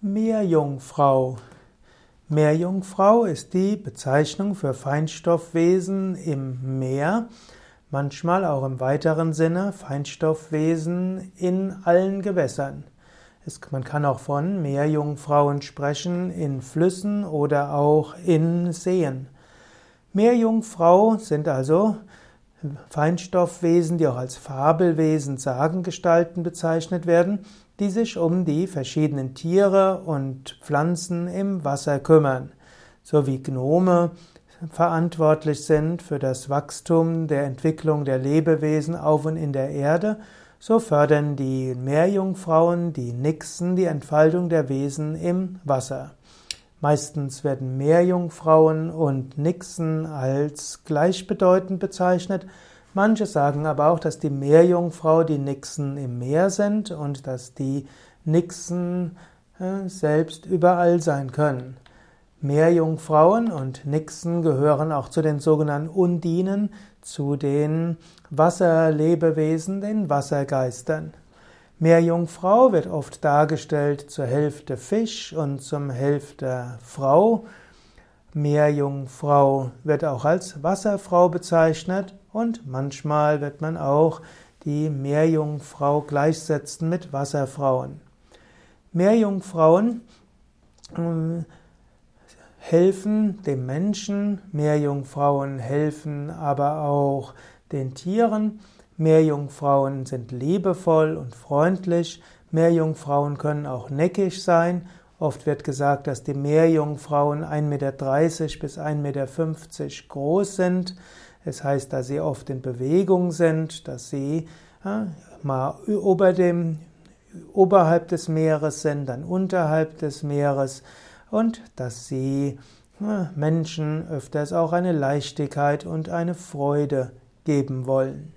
Meerjungfrau. Meerjungfrau ist die Bezeichnung für Feinstoffwesen im Meer, manchmal auch im weiteren Sinne Feinstoffwesen in allen Gewässern. Es, man kann auch von Meerjungfrauen sprechen in Flüssen oder auch in Seen. Meerjungfrau sind also Feinstoffwesen, die auch als Fabelwesen, Sagengestalten bezeichnet werden, die sich um die verschiedenen Tiere und Pflanzen im Wasser kümmern, so wie Gnome verantwortlich sind für das Wachstum der Entwicklung der Lebewesen auf und in der Erde, so fördern die Meerjungfrauen, die Nixen, die Entfaltung der Wesen im Wasser. Meistens werden Meerjungfrauen und Nixen als gleichbedeutend bezeichnet, Manche sagen aber auch, dass die Meerjungfrau die Nixen im Meer sind und dass die Nixen äh, selbst überall sein können. Meerjungfrauen und Nixen gehören auch zu den sogenannten Undinen, zu den Wasserlebewesen, den Wassergeistern. Meerjungfrau wird oft dargestellt zur Hälfte Fisch und zum Hälfte Frau. Meerjungfrau wird auch als Wasserfrau bezeichnet und manchmal wird man auch die Meerjungfrau gleichsetzen mit Wasserfrauen. Meerjungfrauen äh, helfen dem Menschen, Meerjungfrauen helfen aber auch den Tieren. Meerjungfrauen sind liebevoll und freundlich. Meerjungfrauen können auch neckig sein. Oft wird gesagt, dass die Meerjungfrauen 1,30 Meter bis 1,50 Meter groß sind. Es heißt, dass sie oft in Bewegung sind, dass sie ja, mal über dem, oberhalb des Meeres sind, dann unterhalb des Meeres und dass sie ja, Menschen öfters auch eine Leichtigkeit und eine Freude geben wollen.